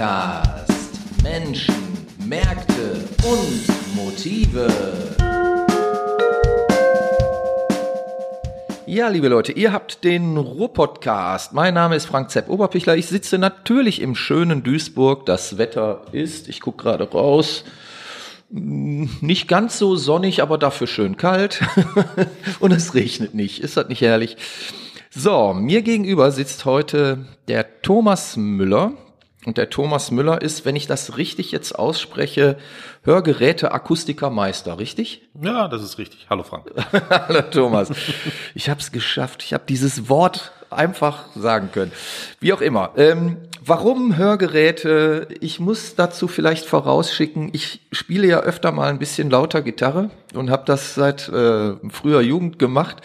Podcast. Menschen, Märkte und Motive. Ja, liebe Leute, ihr habt den Ruhr-Podcast. Mein Name ist Frank Zepp Oberpichler. Ich sitze natürlich im schönen Duisburg. Das Wetter ist, ich gucke gerade raus, nicht ganz so sonnig, aber dafür schön kalt. und es regnet nicht. Ist das nicht herrlich? So, mir gegenüber sitzt heute der Thomas Müller. Und der Thomas Müller ist, wenn ich das richtig jetzt ausspreche, Hörgeräte-Akustiker-Meister, richtig? Ja, das ist richtig. Hallo Frank. Hallo Thomas. Ich habe es geschafft. Ich habe dieses Wort einfach sagen können. Wie auch immer. Ähm, warum Hörgeräte? Ich muss dazu vielleicht vorausschicken, ich spiele ja öfter mal ein bisschen lauter Gitarre und habe das seit äh, früher Jugend gemacht.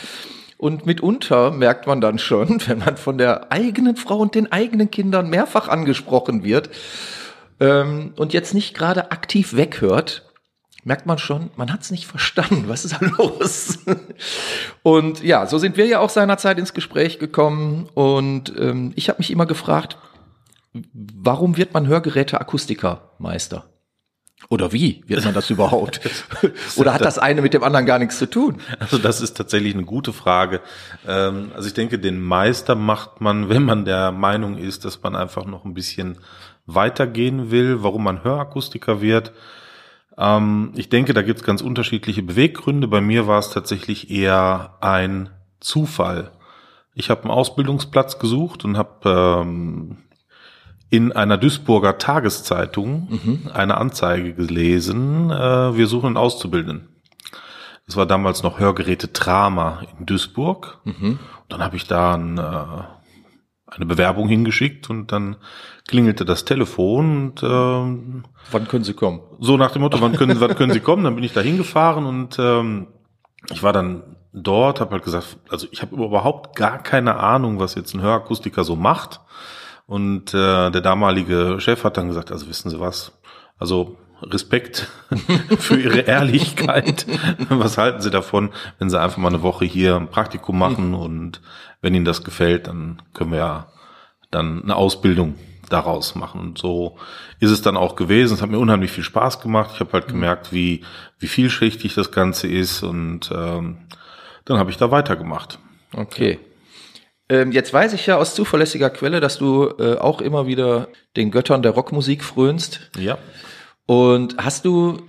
Und mitunter merkt man dann schon, wenn man von der eigenen Frau und den eigenen Kindern mehrfach angesprochen wird ähm, und jetzt nicht gerade aktiv weghört, merkt man schon, man hat es nicht verstanden. Was ist da los? und ja, so sind wir ja auch seinerzeit ins Gespräch gekommen. Und ähm, ich habe mich immer gefragt, warum wird man Hörgeräte-Akustiker-Meister? Oder wie wird man das überhaupt? Oder hat das eine mit dem anderen gar nichts zu tun? Also das ist tatsächlich eine gute Frage. Ähm, also ich denke, den Meister macht man, wenn man der Meinung ist, dass man einfach noch ein bisschen weitergehen will, warum man Hörakustiker wird. Ähm, ich denke, da gibt es ganz unterschiedliche Beweggründe. Bei mir war es tatsächlich eher ein Zufall. Ich habe einen Ausbildungsplatz gesucht und habe ähm, in einer Duisburger Tageszeitung mhm. eine Anzeige gelesen, äh, wir suchen einen Auszubildenden. Das war damals noch Hörgeräte Trama in Duisburg. Mhm. Dann habe ich da ein, äh, eine Bewerbung hingeschickt und dann klingelte das Telefon und ähm, wann können Sie kommen? So nach dem Motto, wann können, wann können Sie kommen? Dann bin ich da hingefahren und ähm, ich war dann dort, habe halt gesagt, also ich habe überhaupt gar keine Ahnung, was jetzt ein Hörakustiker so macht. Und äh, der damalige Chef hat dann gesagt, also wissen Sie was, also Respekt für Ihre Ehrlichkeit. Was halten Sie davon, wenn Sie einfach mal eine Woche hier ein Praktikum machen und wenn Ihnen das gefällt, dann können wir ja dann eine Ausbildung daraus machen. Und so ist es dann auch gewesen. Es hat mir unheimlich viel Spaß gemacht. Ich habe halt gemerkt, wie, wie vielschichtig das Ganze ist und ähm, dann habe ich da weitergemacht. Okay. Ähm, jetzt weiß ich ja aus zuverlässiger Quelle, dass du äh, auch immer wieder den Göttern der Rockmusik frönst. Ja. Und hast du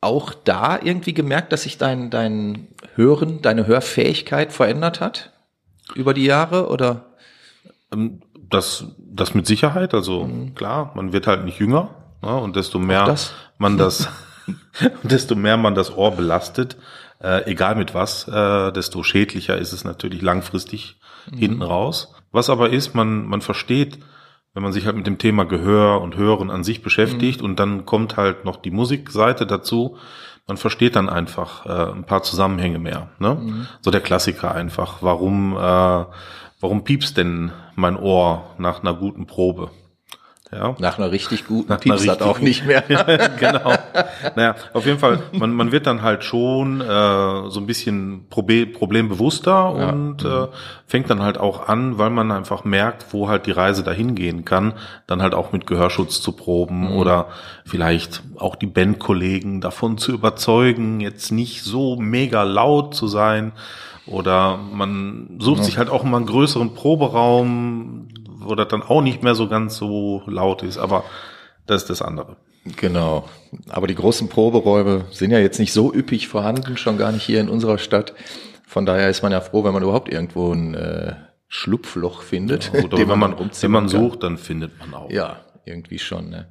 auch da irgendwie gemerkt, dass sich dein, dein Hören, deine Hörfähigkeit verändert hat über die Jahre oder? Ähm, das, das mit Sicherheit. Also mhm. klar, man wird halt nicht jünger ne, und desto mehr man das, desto mehr man das Ohr belastet, äh, egal mit was, äh, desto schädlicher ist es natürlich langfristig mhm. hinten raus. Was aber ist, man, man versteht, wenn man sich halt mit dem Thema Gehör und Hören an sich beschäftigt mhm. und dann kommt halt noch die Musikseite dazu, man versteht dann einfach äh, ein paar Zusammenhänge mehr. Ne? Mhm. So der Klassiker einfach. Warum, äh, warum piepst denn mein Ohr nach einer guten Probe? Ja. Nach einer richtig guten Pieps hat auch nicht mehr. genau. Naja, auf jeden Fall, man, man wird dann halt schon äh, so ein bisschen Probe problembewusster ja. und äh, fängt dann halt auch an, weil man einfach merkt, wo halt die Reise dahin gehen kann, dann halt auch mit Gehörschutz zu proben mhm. oder vielleicht auch die Bandkollegen davon zu überzeugen, jetzt nicht so mega laut zu sein. Oder man sucht ja. sich halt auch mal einen größeren Proberaum, wo das dann auch nicht mehr so ganz so laut ist, aber das ist das andere. Genau. Aber die großen Proberäume sind ja jetzt nicht so üppig vorhanden, schon gar nicht hier in unserer Stadt. Von daher ist man ja froh, wenn man überhaupt irgendwo ein äh, Schlupfloch findet, ja, oder wenn man, wenn man sucht, dann findet man auch. Ja, irgendwie schon. Ne?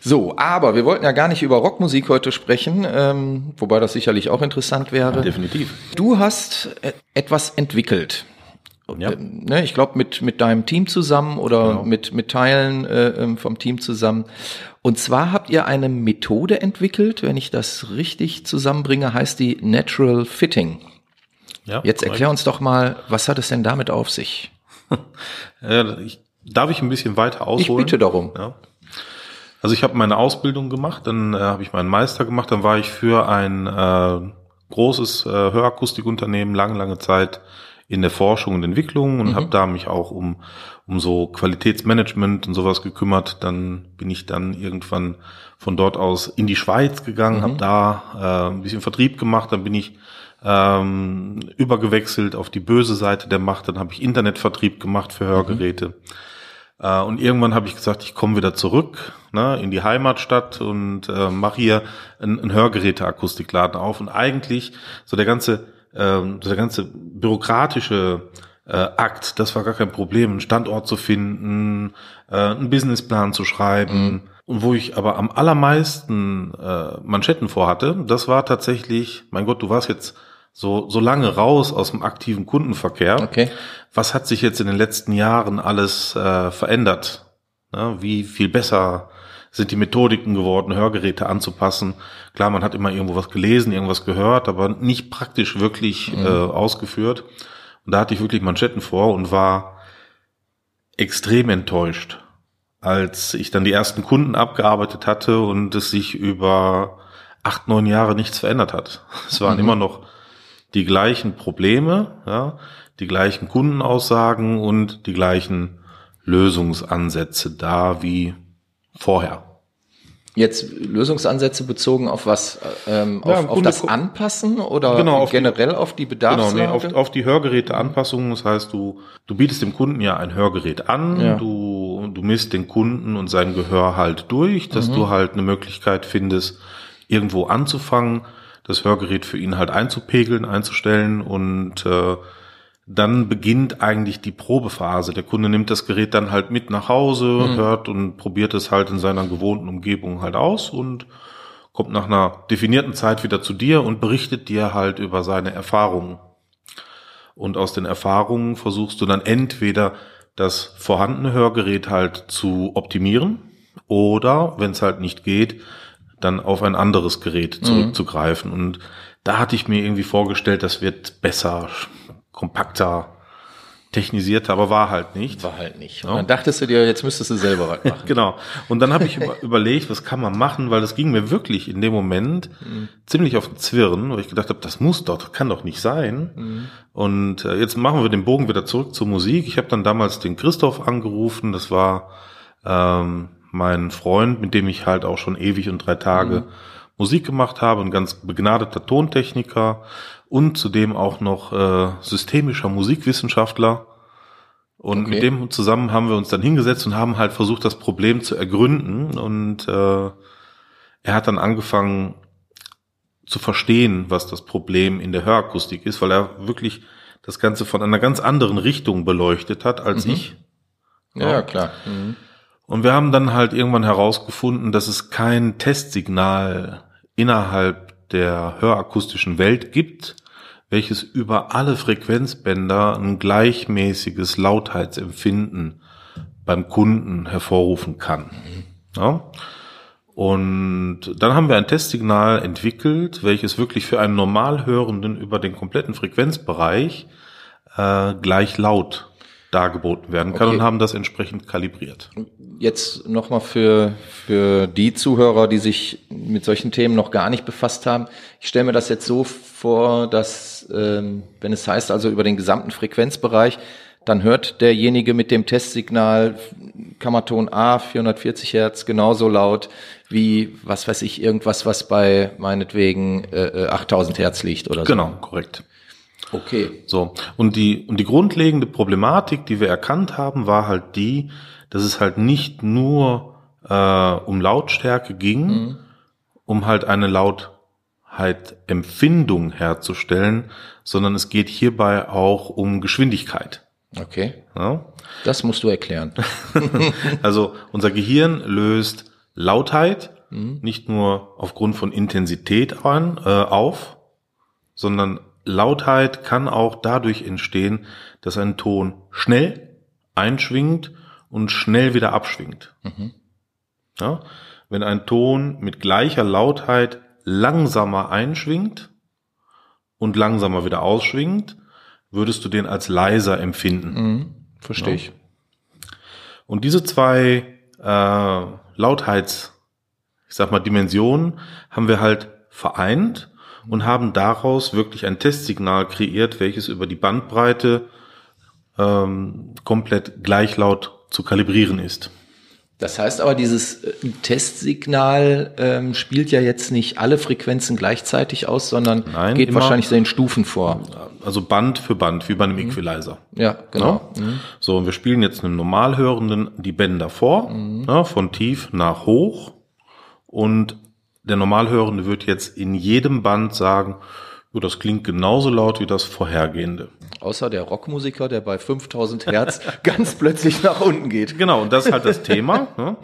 So, aber wir wollten ja gar nicht über Rockmusik heute sprechen, ähm, wobei das sicherlich auch interessant wäre. Ja, definitiv. Du hast äh, etwas entwickelt. Ja. Ne, ich glaube, mit, mit deinem Team zusammen oder genau. mit, mit Teilen äh, ähm, vom Team zusammen. Und zwar habt ihr eine Methode entwickelt, wenn ich das richtig zusammenbringe, heißt die Natural Fitting. Ja, Jetzt korrekt. erklär uns doch mal, was hat es denn damit auf sich? ich, darf ich ein bisschen weiter ausholen? Ich bitte darum. Ja. Also ich habe meine Ausbildung gemacht, dann äh, habe ich meinen Meister gemacht, dann war ich für ein äh, großes äh, Hörakustikunternehmen lange, lange Zeit in der Forschung und Entwicklung und mhm. habe da mich auch um, um so Qualitätsmanagement und sowas gekümmert. Dann bin ich dann irgendwann von dort aus in die Schweiz gegangen, mhm. habe da äh, ein bisschen Vertrieb gemacht, dann bin ich ähm, übergewechselt auf die böse Seite der Macht, dann habe ich Internetvertrieb gemacht für Hörgeräte. Mhm. Äh, und irgendwann habe ich gesagt, ich komme wieder zurück ne, in die Heimatstadt und äh, mache hier einen, einen Hörgeräteakustikladen auf. Und eigentlich so der ganze, äh, so der ganze bürokratische äh, Akt, das war gar kein Problem, einen Standort zu finden, äh, einen Businessplan zu schreiben. Mhm. Und wo ich aber am allermeisten äh, Manschetten vorhatte, das war tatsächlich, mein Gott, du warst jetzt so, so lange raus aus dem aktiven Kundenverkehr. Okay. Was hat sich jetzt in den letzten Jahren alles äh, verändert? Ja, wie viel besser sind die Methodiken geworden, Hörgeräte anzupassen? Klar, man hat immer irgendwo was gelesen, irgendwas gehört, aber nicht praktisch wirklich mhm. äh, ausgeführt. Und da hatte ich wirklich Manschetten vor und war extrem enttäuscht, als ich dann die ersten Kunden abgearbeitet hatte und es sich über acht, neun Jahre nichts verändert hat. Es waren mhm. immer noch die gleichen Probleme, ja, die gleichen Kundenaussagen und die gleichen Lösungsansätze da wie vorher. Jetzt Lösungsansätze bezogen auf was? Ähm, ja, auf, auf das Anpassen oder genau, auf generell die, auf die Bedarfslage? Genau, nee, auf, auf die Hörgeräteanpassung. Das heißt, du, du bietest dem Kunden ja ein Hörgerät an, ja. du, du misst den Kunden und sein Gehör halt durch, dass mhm. du halt eine Möglichkeit findest, irgendwo anzufangen das Hörgerät für ihn halt einzupegeln, einzustellen und äh, dann beginnt eigentlich die Probephase. Der Kunde nimmt das Gerät dann halt mit nach Hause, mhm. hört und probiert es halt in seiner gewohnten Umgebung halt aus und kommt nach einer definierten Zeit wieder zu dir und berichtet dir halt über seine Erfahrungen. Und aus den Erfahrungen versuchst du dann entweder das vorhandene Hörgerät halt zu optimieren oder, wenn es halt nicht geht, dann auf ein anderes Gerät mhm. zurückzugreifen. Mhm. Und da hatte ich mir irgendwie vorgestellt, das wird besser, kompakter, technisierter, aber war halt nicht. War halt nicht. Und ja. dann dachtest du dir, jetzt müsstest du selber was machen. genau. Und dann habe ich überlegt, was kann man machen, weil das ging mir wirklich in dem Moment mhm. ziemlich auf den Zwirn, weil ich gedacht habe, das muss doch, kann doch nicht sein. Mhm. Und äh, jetzt machen wir den Bogen wieder zurück zur Musik. Ich habe dann damals den Christoph angerufen, das war ähm, mein Freund, mit dem ich halt auch schon ewig und drei Tage mhm. Musik gemacht habe, ein ganz begnadeter Tontechniker und zudem auch noch äh, systemischer Musikwissenschaftler. Und okay. mit dem zusammen haben wir uns dann hingesetzt und haben halt versucht, das Problem zu ergründen. Und äh, er hat dann angefangen zu verstehen, was das Problem in der Hörakustik ist, weil er wirklich das Ganze von einer ganz anderen Richtung beleuchtet hat als mhm. ich. Ja, ja klar. Mhm. Und wir haben dann halt irgendwann herausgefunden, dass es kein Testsignal innerhalb der hörakustischen Welt gibt, welches über alle Frequenzbänder ein gleichmäßiges Lautheitsempfinden beim Kunden hervorrufen kann. Ja? Und dann haben wir ein Testsignal entwickelt, welches wirklich für einen Normalhörenden über den kompletten Frequenzbereich äh, gleich laut dargeboten werden kann okay. und haben das entsprechend kalibriert. Jetzt nochmal für, für die Zuhörer, die sich mit solchen Themen noch gar nicht befasst haben. Ich stelle mir das jetzt so vor, dass, ähm, wenn es heißt, also über den gesamten Frequenzbereich, dann hört derjenige mit dem Testsignal Kammerton A 440 Hertz genauso laut wie, was weiß ich, irgendwas, was bei meinetwegen äh, 8000 äh, Hertz liegt oder so. Genau, korrekt. Okay. So. Und die, und die grundlegende Problematik, die wir erkannt haben, war halt die, dass es halt nicht nur äh, um Lautstärke ging, mhm. um halt eine Lautheitempfindung herzustellen, sondern es geht hierbei auch um Geschwindigkeit. Okay. Ja? Das musst du erklären. also unser Gehirn löst Lautheit mhm. nicht nur aufgrund von Intensität an, äh, auf, sondern Lautheit kann auch dadurch entstehen, dass ein Ton schnell einschwingt und schnell wieder abschwingt. Mhm. Ja? Wenn ein Ton mit gleicher Lautheit langsamer einschwingt und langsamer wieder ausschwingt, würdest du den als leiser empfinden. Mhm. Verstehe ja? ich. Und diese zwei äh, Lautheits, ich sag mal, Dimensionen haben wir halt vereint und haben daraus wirklich ein Testsignal kreiert, welches über die Bandbreite ähm, komplett gleich laut zu kalibrieren ist. Das heißt aber, dieses äh, Testsignal ähm, spielt ja jetzt nicht alle Frequenzen gleichzeitig aus, sondern Nein, geht immer- wahrscheinlich in Stufen vor. Also Band für Band, wie bei einem Equalizer. Ja, genau. Ja? So, und wir spielen jetzt einem Normalhörenden die Bänder vor, ja, von tief nach hoch. Und der Normalhörende wird jetzt in jedem Band sagen, jo, das klingt genauso laut wie das vorhergehende. Außer der Rockmusiker, der bei 5000 Hertz ganz plötzlich nach unten geht. Genau, und das ist halt das Thema. Ne?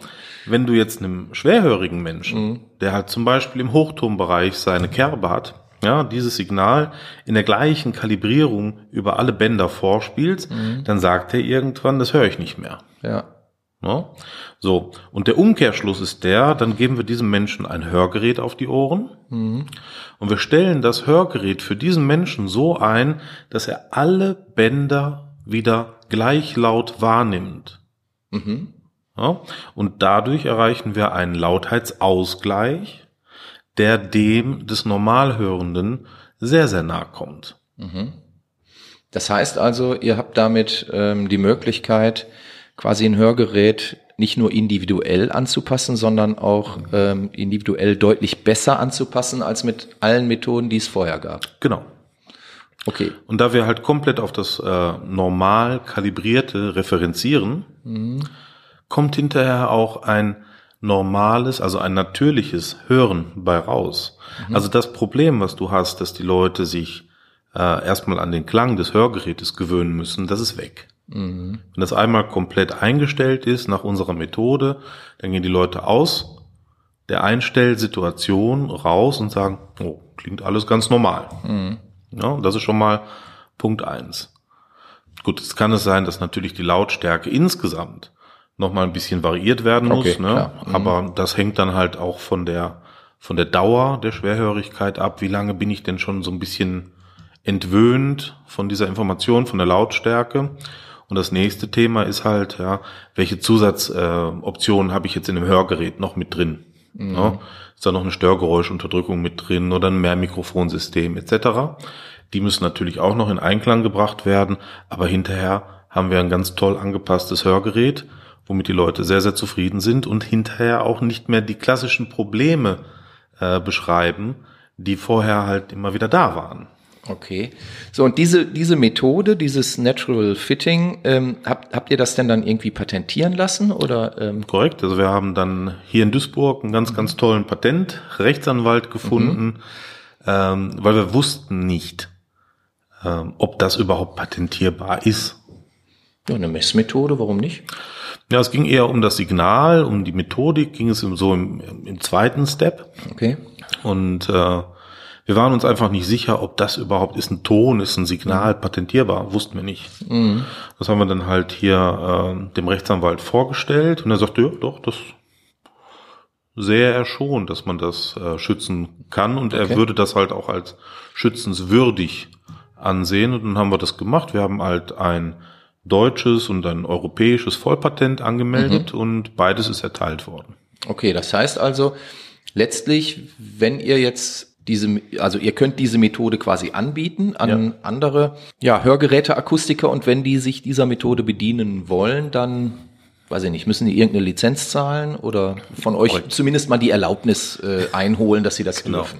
Wenn du jetzt einem schwerhörigen Menschen, der halt zum Beispiel im Hochtonbereich seine Kerbe hat, ja, dieses Signal in der gleichen Kalibrierung über alle Bänder vorspielst, dann sagt er irgendwann, das höre ich nicht mehr. Ja. Ne? So, und der Umkehrschluss ist der, dann geben wir diesem Menschen ein Hörgerät auf die Ohren und wir stellen das Hörgerät für diesen Menschen so ein, dass er alle Bänder wieder gleich laut wahrnimmt. Mhm. Ja? Und dadurch erreichen wir einen Lautheitsausgleich, der dem des Normalhörenden sehr, sehr nahe kommt. Das heißt also, ihr habt damit ähm, die Möglichkeit, quasi ein Hörgerät nicht nur individuell anzupassen, sondern auch ähm, individuell deutlich besser anzupassen als mit allen Methoden, die es vorher gab. Genau. Okay. Und da wir halt komplett auf das äh, normal kalibrierte referenzieren, kommt hinterher auch ein normales, also ein natürliches Hören bei raus. Also das Problem, was du hast, dass die Leute sich äh, erstmal an den Klang des Hörgerätes gewöhnen müssen, das ist weg. Wenn das einmal komplett eingestellt ist nach unserer Methode, dann gehen die Leute aus der Einstellsituation raus und sagen, oh, klingt alles ganz normal. Ja, das ist schon mal Punkt eins. Gut, jetzt kann es sein, dass natürlich die Lautstärke insgesamt noch mal ein bisschen variiert werden muss, Okay, ne? Mhm. aber das hängt dann halt auch von der von der Dauer der Schwerhörigkeit ab. Wie lange bin ich denn schon so ein bisschen entwöhnt von dieser Information, von der Lautstärke? Und das nächste Thema ist halt, ja, welche Zusatzoptionen äh, habe ich jetzt in dem Hörgerät noch mit drin? Ja, ist da noch eine Störgeräuschunterdrückung mit drin oder ein Mehrmikrofonsystem etc. Die müssen natürlich auch noch in Einklang gebracht werden, aber hinterher haben wir ein ganz toll angepasstes Hörgerät, womit die Leute sehr, sehr zufrieden sind und hinterher auch nicht mehr die klassischen Probleme äh, beschreiben, die vorher halt immer wieder da waren. Okay. So, und diese, diese Methode, dieses Natural Fitting, ähm, habt, habt ihr das denn dann irgendwie patentieren lassen oder? Ähm, Korrekt. Also wir haben dann hier in Duisburg einen ganz, ganz tollen Patentrechtsanwalt gefunden, ähm, weil wir wussten nicht, ähm, ob das überhaupt patentierbar ist. ja, eine Messmethode, warum nicht? Ja, es ging eher um das Signal, um die Methodik, ging es so im, im zweiten Step. Okay. Und äh, wir waren uns einfach nicht sicher, ob das überhaupt ist ein Ton, ist ein Signal patentierbar. Wussten wir nicht. Das haben wir dann halt hier äh, dem Rechtsanwalt vorgestellt und er sagte, ja, doch, das sähe er schon, dass man das äh, schützen kann und er Okay. würde das halt auch als schützenswürdig ansehen und dann haben wir das gemacht. Wir haben halt ein deutsches und ein europäisches Vollpatent angemeldet und beides ist erteilt worden. Okay, das heißt also, letztlich, wenn ihr jetzt diese, also ihr könnt diese Methode quasi anbieten an andere ja, Hörgeräteakustiker und wenn die sich dieser Methode bedienen wollen, dann weiß ich nicht, müssen die irgendeine Lizenz zahlen oder von euch Korrekt. zumindest mal die Erlaubnis äh, einholen, dass sie das Genau. dürfen.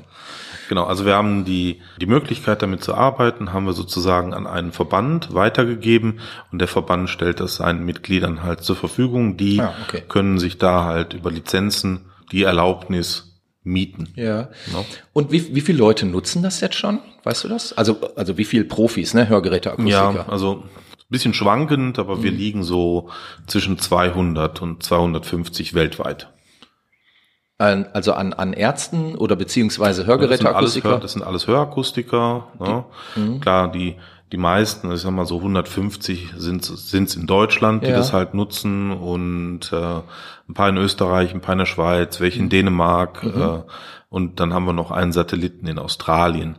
Genau, also wir haben die, die Möglichkeit damit zu arbeiten, haben wir sozusagen an einen Verband weitergegeben und der Verband stellt das seinen Mitgliedern halt zur Verfügung. Die Ah, okay. können sich da halt über Lizenzen die Erlaubnis mieten. Ja. No. Und wie, wie viele Leute nutzen das jetzt schon? Weißt du das? Also, also wie viele Profis, ne? Hörgeräteakustiker? Ja, also ein bisschen schwankend, aber Mhm. wir liegen so zwischen 200 und 250 weltweit. An, also an, an Ärzten oder beziehungsweise Das sind alles, Hörgeräteakustiker? Das sind alles Hörakustiker. Ne? Mhm. Klar, die, die meisten, ich sag mal so 150 sind es in Deutschland, die Ja. das halt nutzen und äh, ein paar in Österreich, ein paar in der Schweiz, welche in Dänemark Mhm. äh, und dann haben wir noch einen Satelliten in Australien.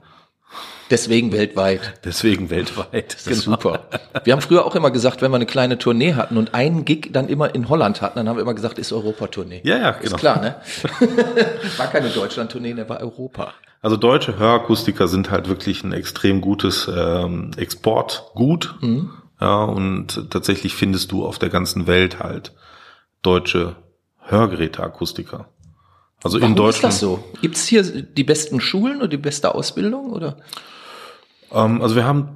Deswegen weltweit. Deswegen weltweit. Das ist super. Wir haben früher auch immer gesagt, wenn wir eine kleine Tournee hatten und einen Gig dann immer in Holland hatten, dann haben wir immer gesagt, ist Europa-Tournee. Ja, ja, Ist genau. klar, ne? war keine Deutschland-Tournee, der war Europa. Also deutsche Hörakustiker sind halt wirklich ein extrem gutes ähm, Exportgut. Mhm. Ja, und tatsächlich findest du auf der ganzen Welt halt deutsche Hörgeräteakustiker. Also Warum in Deutschland. Ist das so? Gibt es hier die besten Schulen oder die beste Ausbildung oder? Ähm, also wir haben,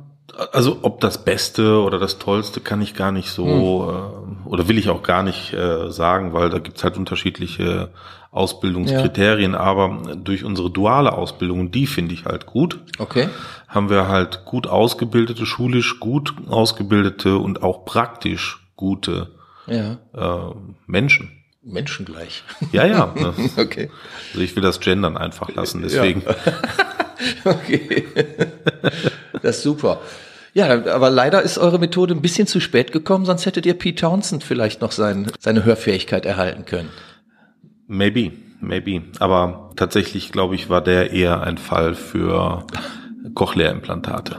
also ob das Beste oder das Tollste kann ich gar nicht so hm. äh, oder will ich auch gar nicht äh, sagen, weil da gibt's halt unterschiedliche Ausbildungskriterien, ja. aber durch unsere duale Ausbildung, die finde ich halt gut. Okay. Haben wir halt gut ausgebildete, schulisch gut ausgebildete und auch praktisch gute ja. äh, Menschen. Menschen gleich. Ja, ja. Ne? okay. Also ich will das Gendern einfach lassen, deswegen. Ja. okay. Das ist super. Ja, aber leider ist eure Methode ein bisschen zu spät gekommen, sonst hättet ihr Pete Townsend vielleicht noch sein, seine Hörfähigkeit erhalten können. Maybe, maybe. Aber tatsächlich, glaube ich, war der eher ein Fall für Cochlea-Implantate.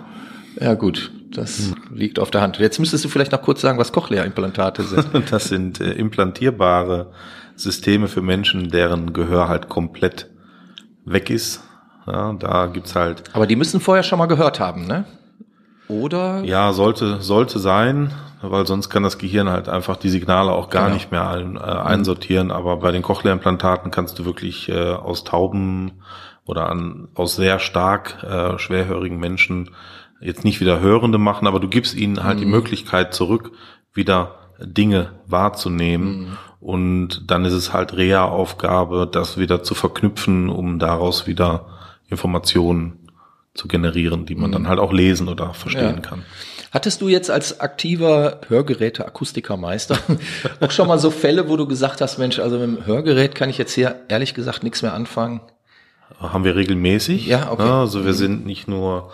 Ja, gut. Das hm. liegt auf der Hand. Jetzt müsstest du vielleicht noch kurz sagen, was Cochlea-Implantate sind. das sind äh, implantierbare Systeme für Menschen, deren Gehör halt komplett weg ist. Ja, da gibt's halt. Aber die müssen vorher schon mal gehört haben, ne? Oder? Ja, sollte, sollte sein, weil sonst kann das Gehirn halt einfach die Signale auch gar genau. nicht mehr ein, äh, einsortieren. Aber bei den Cochlea-Implantaten kannst du wirklich äh, aus Tauben oder an, aus sehr stark äh, schwerhörigen Menschen jetzt nicht wieder Hörende machen, aber du gibst ihnen halt mhm. die Möglichkeit zurück, wieder Dinge wahrzunehmen. Mhm. Und dann ist es halt Rea-Aufgabe, das wieder zu verknüpfen, um daraus wieder Informationen zu generieren, die man mhm. dann halt auch lesen oder verstehen ja. kann. Hattest du jetzt als aktiver Hörgeräte-Akustikermeister auch schon mal so Fälle, wo du gesagt hast, Mensch, also mit dem Hörgerät kann ich jetzt hier ehrlich gesagt nichts mehr anfangen? Haben wir regelmäßig. Ja, okay. Also wir mhm. sind nicht nur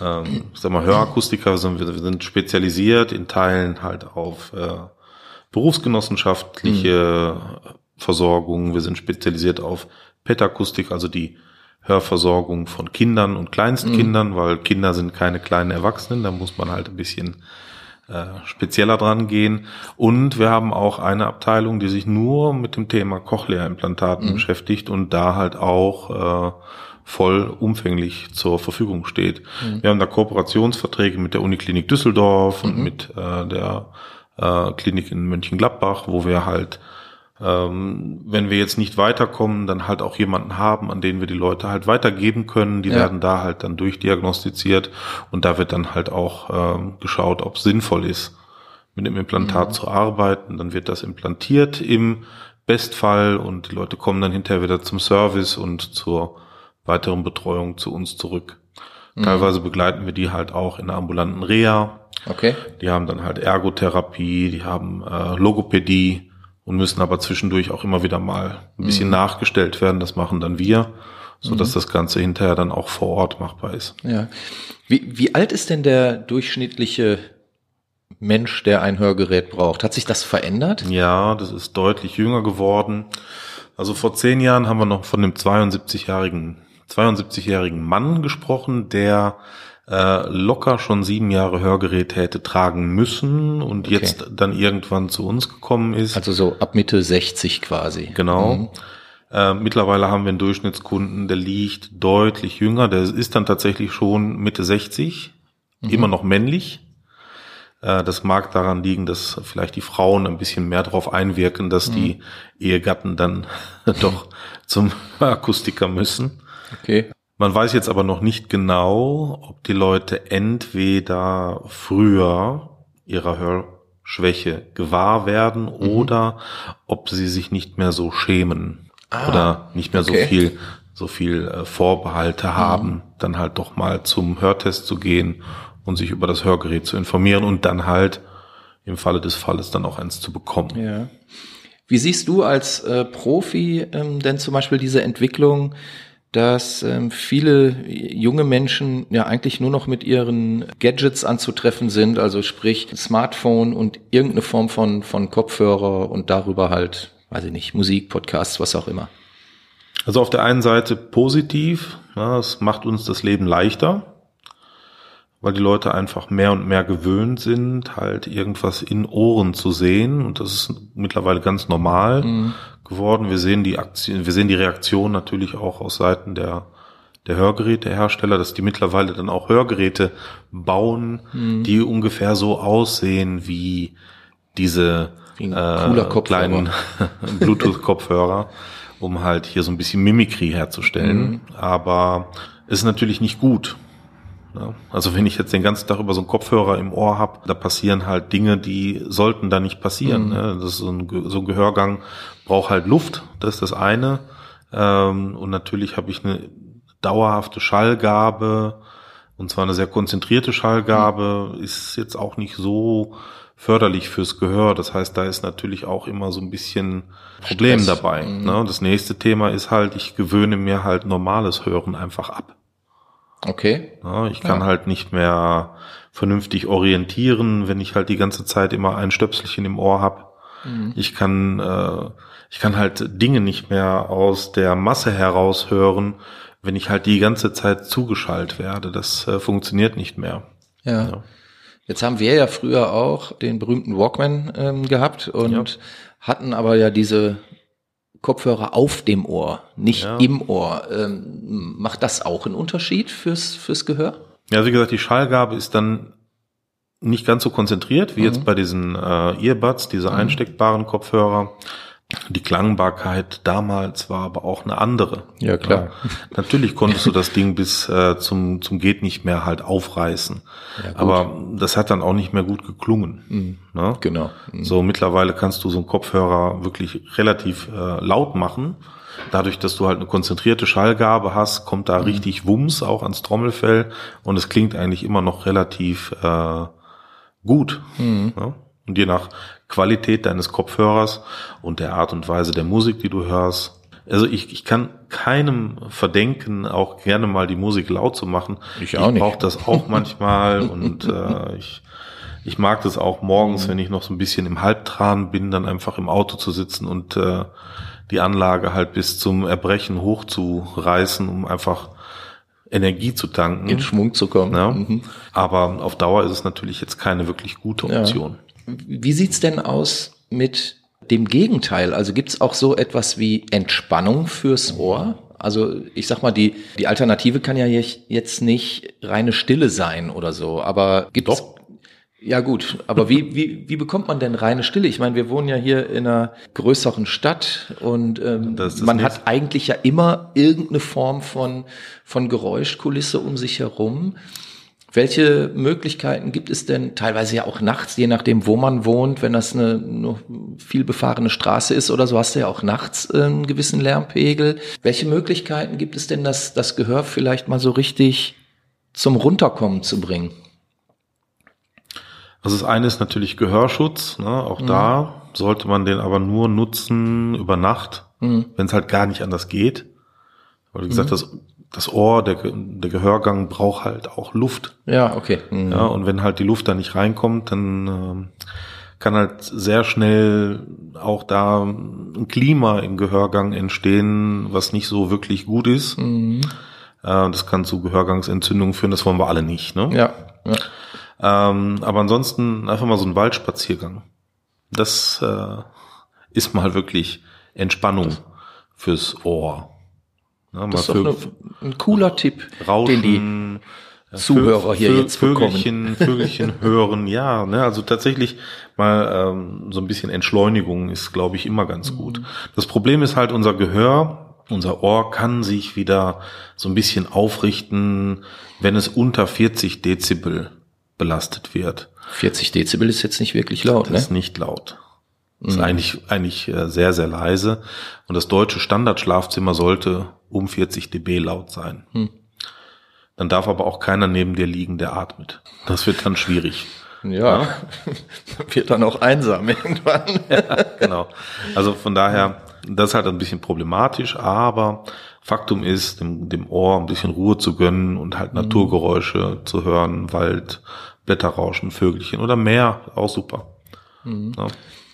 ähm, sag mal, Hörakustiker, sondern wir, wir, sind spezialisiert in Teilen halt auf äh, berufsgenossenschaftliche mhm. Versorgung. Wir sind spezialisiert auf Petakustik, also die Hörversorgung von Kindern und Kleinstkindern, mhm. weil Kinder sind keine kleinen Erwachsenen, da muss man halt ein bisschen äh, spezieller dran gehen. Und wir haben auch eine Abteilung, die sich nur mit dem Thema Cochlea-Implantaten mhm. beschäftigt und da halt auch äh, voll umfänglich zur Verfügung steht. Mhm. Wir haben da Kooperationsverträge mit der Uniklinik Düsseldorf mhm. und mit äh, der äh, Klinik in Mönchengladbach, wo wir halt, ähm, wenn wir jetzt nicht weiterkommen, dann halt auch jemanden haben, an den wir die Leute halt weitergeben können. Die ja. werden da halt dann durchdiagnostiziert und da wird dann halt auch ähm, geschaut, ob es sinnvoll ist, mit dem Implantat mhm. zu arbeiten. Dann wird das implantiert im Bestfall und die Leute kommen dann hinterher wieder zum Service und zur weiteren Betreuung zu uns zurück. Mhm. Teilweise begleiten wir die halt auch in der ambulanten Reha. Okay. Die haben dann halt Ergotherapie, die haben äh, Logopädie und müssen aber zwischendurch auch immer wieder mal ein bisschen mhm. nachgestellt werden. Das machen dann wir, so dass mhm. das Ganze hinterher dann auch vor Ort machbar ist. Ja. Wie, wie alt ist denn der durchschnittliche Mensch, der ein Hörgerät braucht? Hat sich das verändert? Ja, das ist deutlich jünger geworden. Also vor zehn Jahren haben wir noch von dem 72-jährigen 72-jährigen Mann gesprochen, der äh, locker schon sieben Jahre Hörgeräte hätte tragen müssen und okay. jetzt dann irgendwann zu uns gekommen ist. Also so ab Mitte 60 quasi. Genau. Mhm. Äh, mittlerweile haben wir einen Durchschnittskunden, der liegt deutlich jünger, der ist dann tatsächlich schon Mitte 60, mhm. immer noch männlich. Äh, das mag daran liegen, dass vielleicht die Frauen ein bisschen mehr darauf einwirken, dass mhm. die Ehegatten dann doch zum Akustiker müssen. Okay. Man weiß jetzt aber noch nicht genau, ob die Leute entweder früher ihrer Hörschwäche gewahr werden mhm. oder ob sie sich nicht mehr so schämen ah, oder nicht mehr okay. so viel so viel äh, Vorbehalte mhm. haben, dann halt doch mal zum Hörtest zu gehen und sich über das Hörgerät zu informieren und dann halt im Falle des Falles dann auch eins zu bekommen. Ja. Wie siehst du als äh, Profi ähm, denn zum Beispiel diese Entwicklung dass ähm, viele junge Menschen ja eigentlich nur noch mit ihren Gadgets anzutreffen sind, also sprich Smartphone und irgendeine Form von, von Kopfhörer und darüber halt, weiß ich nicht, Musik, Podcasts, was auch immer. Also auf der einen Seite positiv, ja, macht uns das Leben leichter, weil die Leute einfach mehr und mehr gewöhnt sind, halt irgendwas in Ohren zu sehen und das ist mittlerweile ganz normal. Mhm geworden. Wir sehen die Aktien, wir sehen die Reaktion natürlich auch aus Seiten der der Hörgerätehersteller, dass die mittlerweile dann auch Hörgeräte bauen, mhm. die ungefähr so aussehen wie diese wie äh, kleinen Bluetooth-Kopfhörer, um halt hier so ein bisschen Mimikry herzustellen. Mhm. Aber ist natürlich nicht gut. Ja, also wenn ich jetzt den ganzen Tag über so einen Kopfhörer im Ohr habe, da passieren halt Dinge, die sollten da nicht passieren. Mhm. Ne? Das ist so ein, so ein Gehörgang braucht halt Luft, das ist das eine. Ähm, und natürlich habe ich eine dauerhafte Schallgabe, und zwar eine sehr konzentrierte Schallgabe, mhm. ist jetzt auch nicht so förderlich fürs Gehör. Das heißt, da ist natürlich auch immer so ein bisschen Problem Stress. dabei. Mhm. Ne? Das nächste Thema ist halt, ich gewöhne mir halt normales Hören einfach ab. Okay. Ja, ich kann ja. halt nicht mehr vernünftig orientieren, wenn ich halt die ganze Zeit immer ein Stöpselchen im Ohr hab. Mhm. Ich kann äh, ich kann halt Dinge nicht mehr aus der Masse heraus hören, wenn ich halt die ganze Zeit zugeschaltet werde. Das äh, funktioniert nicht mehr. Ja. ja. Jetzt haben wir ja früher auch den berühmten Walkman ähm, gehabt und hatten aber ja diese Kopfhörer auf dem Ohr, nicht ja. im Ohr. Ähm, macht das auch einen Unterschied fürs, fürs Gehör? Ja, wie gesagt, die Schallgabe ist dann nicht ganz so konzentriert wie mhm. jetzt bei diesen äh, Earbuds, diese mhm. einsteckbaren Kopfhörer. Die Klangbarkeit damals war aber auch eine andere. Ja, klar. Ja, natürlich konntest du das Ding bis äh, zum, zum geht nicht mehr halt aufreißen. Ja, aber das hat dann auch nicht mehr gut geklungen. Mhm. Ne? Genau. Mhm. So mittlerweile kannst du so einen Kopfhörer wirklich relativ äh, laut machen. Dadurch, dass du halt eine konzentrierte Schallgabe hast, kommt da mhm. richtig Wumms auch ans Trommelfell und es klingt eigentlich immer noch relativ äh, gut. Mhm. Ne? Und je nach Qualität deines Kopfhörers und der Art und Weise der Musik, die du hörst. Also ich, ich kann keinem verdenken, auch gerne mal die Musik laut zu machen. Ich auch ich brauche das auch manchmal und äh, ich, ich mag das auch morgens, wenn ich noch so ein bisschen im Halbtran bin, dann einfach im Auto zu sitzen und äh, die Anlage halt bis zum Erbrechen hochzureißen, um einfach Energie zu tanken. In Schwung zu kommen. Ja. Mhm. Aber auf Dauer ist es natürlich jetzt keine wirklich gute Option. Ja. Wie sieht's denn aus mit dem Gegenteil? Also gibt's auch so etwas wie Entspannung fürs Ohr? Also ich sag mal, die, die Alternative kann ja jetzt nicht reine Stille sein oder so, aber gibt's Doch. Ja gut, aber wie, wie, wie bekommt man denn reine Stille? Ich meine, wir wohnen ja hier in einer größeren Stadt und ähm, man hat eigentlich ja immer irgendeine Form von, von Geräuschkulisse um sich herum. Welche Möglichkeiten gibt es denn, teilweise ja auch nachts, je nachdem, wo man wohnt, wenn das eine, eine viel befahrene Straße ist oder so, hast du ja auch nachts äh, einen gewissen Lärmpegel. Welche Möglichkeiten gibt es denn, das, das Gehör vielleicht mal so richtig zum Runterkommen zu bringen? Also das eine ist natürlich Gehörschutz, ne? auch mhm. da sollte man den aber nur nutzen über Nacht, mhm. wenn es halt gar nicht anders geht. Weil wie gesagt, mhm. das das Ohr, der, der Gehörgang braucht halt auch Luft. Ja, okay. Mhm. Ja, und wenn halt die Luft da nicht reinkommt, dann äh, kann halt sehr schnell auch da ein Klima im Gehörgang entstehen, was nicht so wirklich gut ist. Mhm. Äh, das kann zu Gehörgangsentzündungen führen, das wollen wir alle nicht. Ne? Ja. ja. Ähm, aber ansonsten einfach mal so ein Waldspaziergang. Das äh, ist mal wirklich Entspannung fürs Ohr. Ja, das ist doch eine, ein cooler Tipp, Rauschen, den die Zuhörer hier jetzt Vögelchen, bekommen. Vögelchen hören, ja, ne, also tatsächlich mal ähm, so ein bisschen Entschleunigung ist, glaube ich, immer ganz gut. Mhm. Das Problem ist halt unser Gehör, unser Ohr kann sich wieder so ein bisschen aufrichten, wenn es unter 40 Dezibel belastet wird. 40 Dezibel ist jetzt nicht wirklich laut, das ne? ist nicht laut. Das ist mhm. eigentlich, eigentlich äh, sehr, sehr leise. Und das deutsche Standardschlafzimmer sollte um 40 dB laut sein. Hm. Dann darf aber auch keiner neben dir liegen, der atmet. Das wird dann schwierig. Ja, ja. wird dann auch einsam irgendwann. ja, genau. Also von daher, das ist halt ein bisschen problematisch, aber Faktum ist, dem, dem Ohr ein bisschen Ruhe zu gönnen und halt mhm. Naturgeräusche zu hören, Wald, Blätterrauschen, Vögelchen oder Meer, auch super. Mhm. Ja.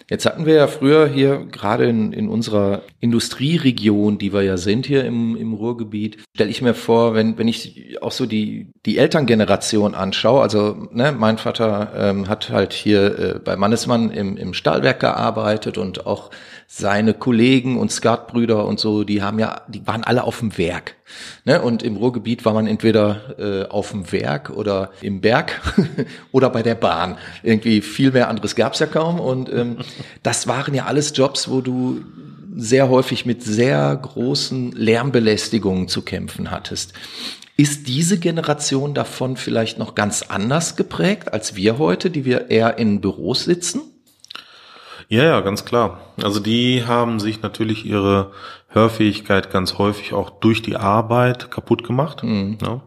Jetzt hatten wir ja früher hier gerade in, in unserer Industrieregion, die wir ja sind hier im, im Ruhrgebiet, stelle ich mir vor, wenn, wenn ich auch so die, die Elterngeneration anschaue, also ne, mein Vater ähm, hat halt hier äh, bei Mannesmann im, im Stahlwerk gearbeitet und auch seine Kollegen und Skatbrüder und so, die haben ja, die waren alle auf dem Werk. Ne? Und im Ruhrgebiet war man entweder äh, auf dem Werk oder im Berg oder bei der Bahn. Irgendwie viel mehr anderes gab's ja kaum. Und ähm, das waren ja alles Jobs, wo du sehr häufig mit sehr großen Lärmbelästigungen zu kämpfen hattest. Ist diese Generation davon vielleicht noch ganz anders geprägt als wir heute, die wir eher in Büros sitzen? Ja, ja, ganz klar. Also die haben sich natürlich ihre Hörfähigkeit ganz häufig auch durch die Arbeit kaputt gemacht. Mhm. Ja.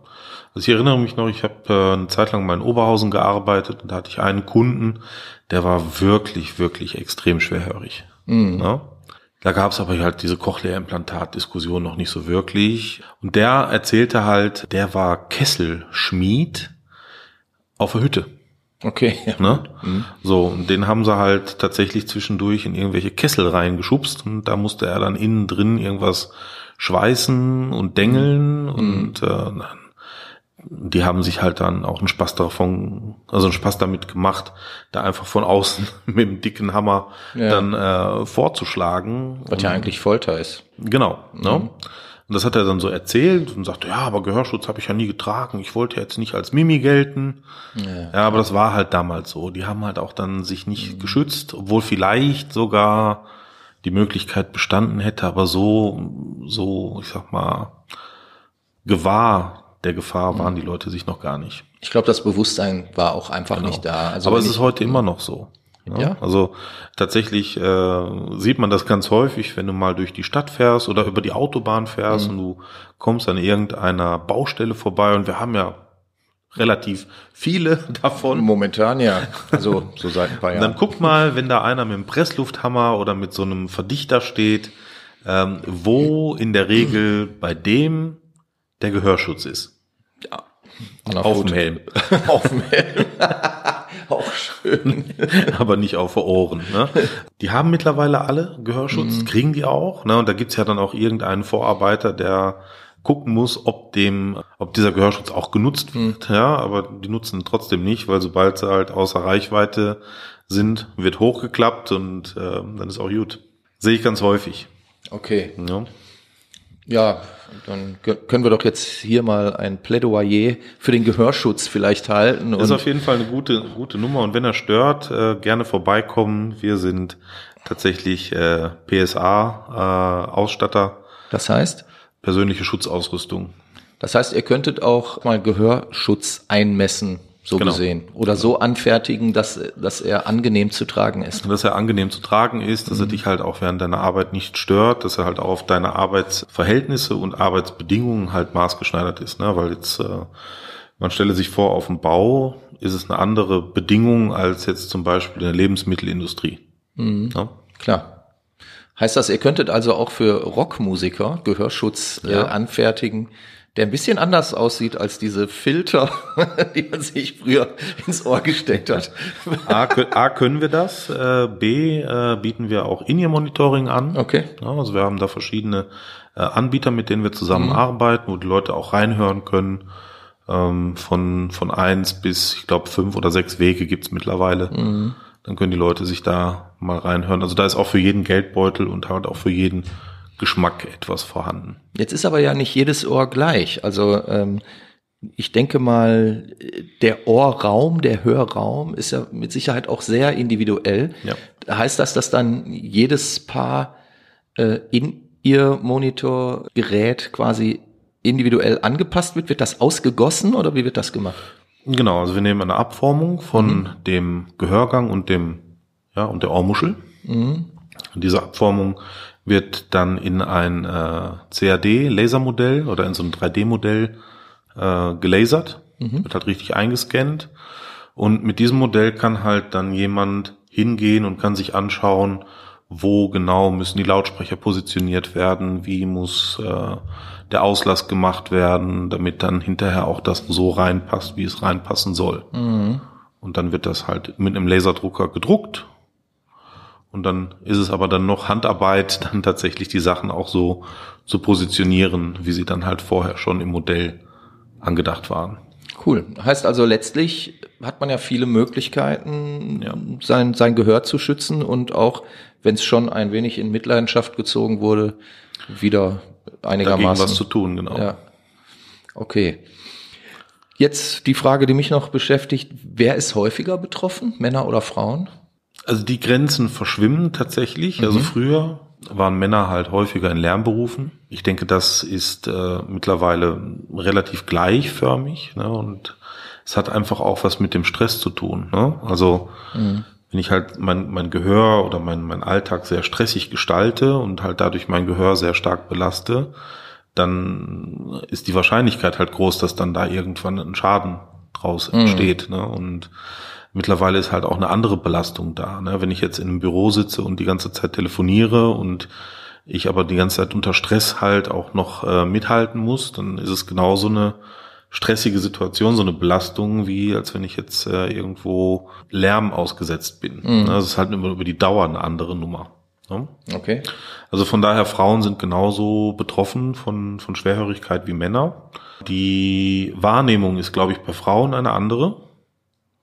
Also ich erinnere mich noch, ich habe äh, eine Zeit lang mal in Oberhausen gearbeitet und da hatte ich einen Kunden, der war wirklich, wirklich extrem schwerhörig. Mhm. Ja. Da gab es aber halt diese Cochlea-Implantat-Diskussion noch nicht so wirklich. Und der erzählte halt, der war Kesselschmied auf der Hütte. Okay. Ne? Mhm. So, und den haben sie halt tatsächlich zwischendurch in irgendwelche Kessel reingeschubst und da musste er dann innen drin irgendwas schweißen und dengeln mhm. und äh, die haben sich halt dann auch einen Spaß davon, also einen Spaß damit gemacht, da einfach von außen mit dem dicken Hammer ja. dann äh, vorzuschlagen. Was ja eigentlich Folter ist. Genau. Ne? Mhm. Ne? Und das hat er dann so erzählt und sagte, ja, aber Gehörschutz habe ich ja nie getragen. Ich wollte jetzt nicht als Mimi gelten. Ja, ja aber das war halt damals so. Die haben halt auch dann sich nicht mhm. geschützt, obwohl vielleicht sogar die Möglichkeit bestanden hätte, aber so, so, ich sag mal, gewahr der Gefahr waren mhm. die Leute sich noch gar nicht. Ich glaube, das Bewusstsein war auch einfach genau. nicht da. Also aber es ist heute immer noch so. Ja? ja. Also tatsächlich äh, sieht man das ganz häufig, wenn du mal durch die Stadt fährst oder über die Autobahn fährst mhm. und du kommst an irgendeiner Baustelle vorbei und wir haben ja relativ viele davon. Momentan ja. Also so seit ein paar Jahren. Dann guck mal, wenn da einer mit einem Presslufthammer oder mit so einem Verdichter steht, ähm, wo in der Regel bei dem der Gehörschutz ist. Ja. Auf dem Helm. Auf dem Helm. Schön. Aber nicht auf Ohren. Ne? Die haben mittlerweile alle Gehörschutz, mhm. kriegen die auch. Ne? Und da gibt's ja dann auch irgendeinen Vorarbeiter, der gucken muss, ob dem, ob dieser Gehörschutz auch genutzt mhm. wird. Mhm. Ja, aber die nutzen ihn trotzdem nicht, weil sobald sie halt außer Reichweite sind, wird hochgeklappt und äh, dann ist auch gut. Sehe ich ganz häufig. Okay. Ja. Ja, dann können wir doch jetzt hier mal ein Plädoyer für den Gehörschutz vielleicht halten. ist auf jeden Fall eine gute, gute Nummer und wenn er stört, äh, gerne vorbeikommen. Wir sind tatsächlich äh, PSA-Ausstatter. Äh, das heißt? Persönliche Schutzausrüstung. Das heißt, ihr könntet auch mal Gehörschutz einmessen so genau. gesehen. Oder so anfertigen, dass, dass er angenehm zu tragen ist. Dass er angenehm zu tragen ist, dass mhm. er dich halt auch während deiner Arbeit nicht stört, dass er halt auch auf deine Arbeitsverhältnisse und Arbeitsbedingungen halt maßgeschneidert ist. Ne? Weil jetzt, äh, man stelle sich vor, auf dem Bau ist es eine andere Bedingung als jetzt zum Beispiel in der Lebensmittelindustrie. Mhm. Ja? Klar. Heißt das, ihr könntet also auch für Rockmusiker Gehörschutz äh, ja. anfertigen, der ein bisschen anders aussieht als diese Filter, die man sich früher ins Ohr gesteckt hat. A, A können wir das, äh, B äh, bieten wir auch In-Ear-Monitoring an. Okay. Also wir haben da verschiedene äh, Anbieter, mit denen wir zusammenarbeiten, mhm. wo die Leute auch reinhören können. Ähm, von, von eins bis, ich glaube, fünf oder sechs Wege gibt's mittlerweile. Mhm. Dann können die Leute sich da mal reinhören. Also da ist auch für jeden Geldbeutel und halt auch für jeden Geschmack etwas vorhanden. Jetzt ist aber ja nicht jedes Ohr gleich. Also ähm, ich denke mal, der Ohrraum, der Hörraum ist ja mit Sicherheit auch sehr individuell. Ja. Heißt das, dass dann jedes Paar äh, in ihr Monitorgerät quasi individuell angepasst wird? Wird das ausgegossen oder wie wird das gemacht? Genau, also wir nehmen eine Abformung von mhm. dem Gehörgang und dem ja und der Ohrmuschel. Mhm. Und diese Abformung wird dann in ein äh, CAD-Lasermodell oder in so ein 3D-Modell äh, gelasert, mhm. wird halt richtig eingescannt. Und mit diesem Modell kann halt dann jemand hingehen und kann sich anschauen, wo genau müssen die Lautsprecher positioniert werden, wie muss äh, der Auslass gemacht werden, damit dann hinterher auch das so reinpasst, wie es reinpassen soll. Mhm. Und dann wird das halt mit einem Laserdrucker gedruckt Und dann ist es aber dann noch Handarbeit, dann tatsächlich die Sachen auch so zu positionieren, wie sie dann halt vorher schon im Modell angedacht waren. Cool. Heißt also letztlich hat man ja viele Möglichkeiten, ja. sein, sein Gehör zu schützen und auch, wenn es schon ein wenig in Mitleidenschaft gezogen wurde, wieder einigermaßen Dagegen was zu tun, genau. Ja. Okay. Jetzt die Frage, die mich noch beschäftigt, wer ist häufiger betroffen, Männer oder Frauen? Also die Grenzen verschwimmen tatsächlich. Also mhm. Also früher waren Männer halt häufiger in Lernberufen. Ich denke, das ist äh, mittlerweile relativ gleichförmig ne? und es hat einfach auch was mit dem Stress zu tun. Ne? Also mhm. wenn ich halt mein, mein Gehör oder mein, mein Alltag sehr stressig gestalte und halt dadurch mein Gehör sehr stark belaste, dann ist die Wahrscheinlichkeit halt groß, dass dann da irgendwann ein Schaden draus mhm. entsteht. Mhm. Ne? Und mittlerweile ist halt auch eine andere Belastung da. Ne? Wenn ich jetzt in einem Büro sitze und die ganze Zeit telefoniere und ich aber die ganze Zeit unter Stress halt auch noch äh, mithalten muss, dann ist es genauso eine stressige Situation, so eine Belastung, wie als wenn ich jetzt äh, irgendwo Lärm ausgesetzt bin. Mhm. Ne? Das ist halt über, über die Dauer eine andere Nummer. Ne? Okay. Also von daher, Frauen sind genauso betroffen von, von Schwerhörigkeit wie Männer. Die Wahrnehmung ist, glaube ich, bei Frauen eine andere.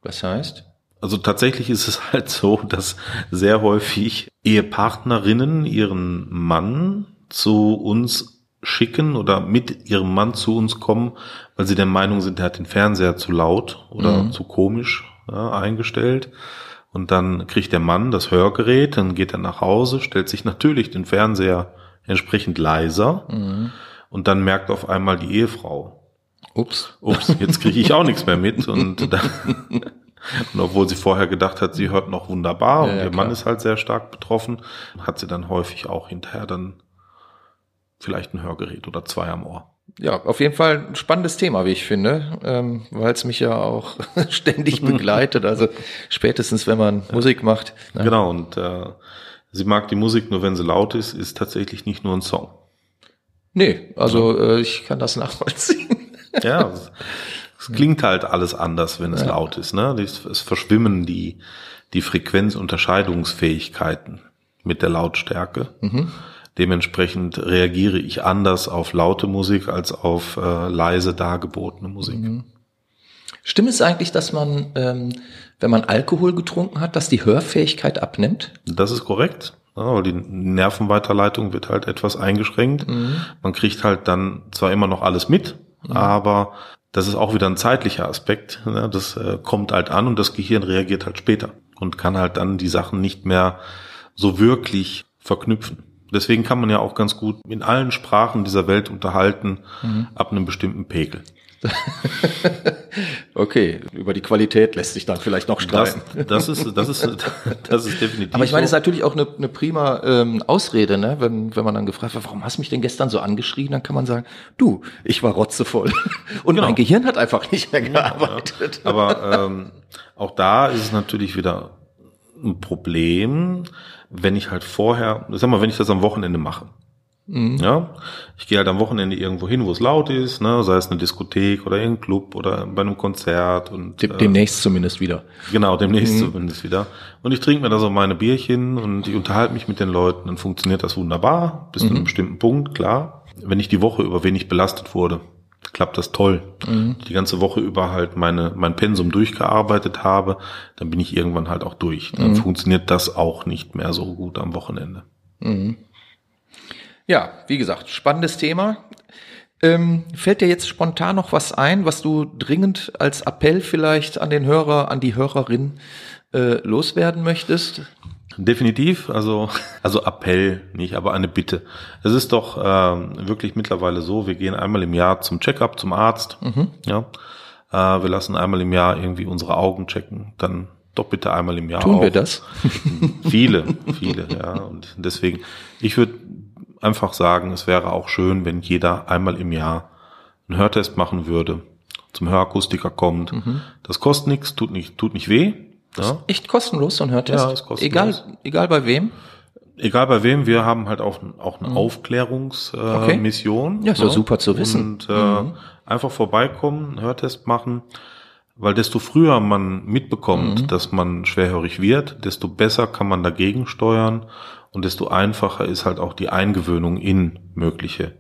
Was heißt? Also tatsächlich ist es halt so, dass sehr häufig Ehepartnerinnen ihren Mann zu uns schicken oder mit ihrem Mann zu uns kommen, weil sie der Meinung sind, er hat den Fernseher zu laut oder mhm. zu komisch ja, eingestellt. Und dann kriegt der Mann das Hörgerät, dann geht er nach Hause, stellt sich natürlich den Fernseher entsprechend leiser mhm. und dann merkt auf einmal die Ehefrau, ups, ups, jetzt kriege ich auch nichts mehr mit und, dann, und obwohl sie vorher gedacht hat, sie hört noch wunderbar ja, und ja, ihr Mann ist halt sehr stark betroffen, hat sie dann häufig auch hinterher dann vielleicht ein Hörgerät oder zwei am Ohr ja, auf jeden Fall ein spannendes Thema, wie ich finde, ähm, weil es mich ja auch ständig begleitet. Also spätestens, wenn man Musik macht. Ne? Genau, und äh, sie mag die Musik nur, wenn sie laut ist, ist tatsächlich nicht nur ein Song. Nee, also äh, ich kann das nachvollziehen. Ja, es, klingt halt alles anders, wenn es ja. laut ist. Ne? Es, es verschwimmen die, die Frequenzunterscheidungsfähigkeiten mit der Lautstärke. Mhm. Dementsprechend reagiere ich anders auf laute Musik als auf äh, leise dargebotene Musik. Mhm. Stimmt es eigentlich, dass man, ähm, wenn man Alkohol getrunken hat, dass die Hörfähigkeit abnimmt? Das ist korrekt. Ja, weil die Nervenweiterleitung wird halt etwas eingeschränkt. Mhm. Man kriegt halt dann zwar immer noch alles mit, mhm. aber das ist auch wieder ein zeitlicher Aspekt. Ne? Das äh, kommt halt an und das Gehirn reagiert halt später und kann halt dann die Sachen nicht mehr so wirklich verknüpfen. Deswegen kann man ja auch ganz gut in allen Sprachen dieser Welt unterhalten, mhm. ab einem bestimmten Pegel. okay, über die Qualität lässt sich dann vielleicht noch streiten. Das, das ist, das ist, das ist definitiv. Aber ich meine, es ist natürlich auch eine, eine prima ähm, Ausrede, ne? Wenn, wenn man dann gefragt wird, warum hast du mich denn gestern so angeschrien, dann kann man sagen, du, ich war rotzevoll und genau. mein Gehirn hat einfach nicht mehr gearbeitet. Ja, aber ähm, auch da ist es natürlich wieder ein Problem, wenn ich halt vorher, sag mal, wenn ich das am Wochenende mache. Mhm. Ja, ich gehe halt am Wochenende irgendwo hin, wo es laut ist, ne, sei es eine Diskothek oder irgendein Club oder bei einem Konzert und Dem, demnächst äh, zumindest wieder. Genau, demnächst mhm. zumindest wieder. Und ich trinke mir da so meine Bierchen und ich unterhalte mich mit den Leuten, dann funktioniert das wunderbar bis mhm. zu einem mhm. bestimmten Punkt, klar. Wenn ich die Woche über wenig belastet wurde, klappt das toll. Mhm. Die ganze Woche über halt meine, mein Pensum durchgearbeitet habe, dann bin ich irgendwann halt auch durch. Dann mhm. funktioniert das auch nicht mehr so gut am Wochenende. Ja, wie gesagt, spannendes Thema. Ähm, fällt dir jetzt spontan noch was ein, was du dringend als Appell vielleicht an den Hörer, an die Hörerin äh, loswerden möchtest? Definitiv, also, also Appell nicht, aber eine Bitte. Es ist doch ähm, wirklich mittlerweile so, wir gehen einmal im Jahr zum Checkup, zum Arzt. Mhm. Ja, äh, wir lassen einmal im Jahr irgendwie unsere Augen checken, dann doch bitte einmal im Jahr. Tun auch. wir das? viele, viele, ja. Und deswegen, ich würde einfach sagen, es wäre auch schön, wenn jeder einmal im Jahr einen Hörtest machen würde, zum Hörakustiker kommt. Mhm. Das kostet nichts, tut nicht, tut nicht weh. Ja. Ist echt kostenlos, so ein Hörtest? Ja, ist kostenlos. Egal, egal bei wem? Egal bei wem, wir haben halt auch, auch eine mhm. Aufklärungsmission. Äh, okay. Ja, ist ja, super zu wissen. Und äh, mhm. einfach vorbeikommen, Hörtest machen. weil desto früher man mitbekommt, mhm. dass man schwerhörig wird, desto besser kann man dagegen steuern und desto einfacher ist halt auch die Eingewöhnung in mögliche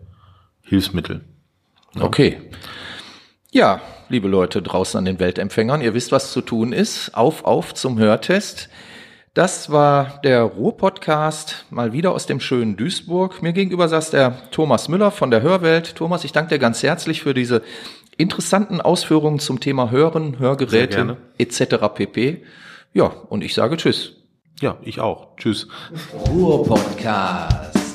Hilfsmittel. Ja. Okay. Ja, liebe Leute draußen an den Weltempfängern, ihr wisst, was zu tun ist. Auf, auf zum Hörtest. Das war der Ruhr-Podcast, mal wieder aus dem schönen Duisburg. Mir gegenüber saß der Thomas Müller von der Hörwelt. Thomas, ich danke dir ganz herzlich für diese interessanten Ausführungen zum Thema Hören, Hörgeräte etc. pp. Ja, und ich sage Tschüss. Ja, ich auch. Tschüss. Ruhr-Podcast.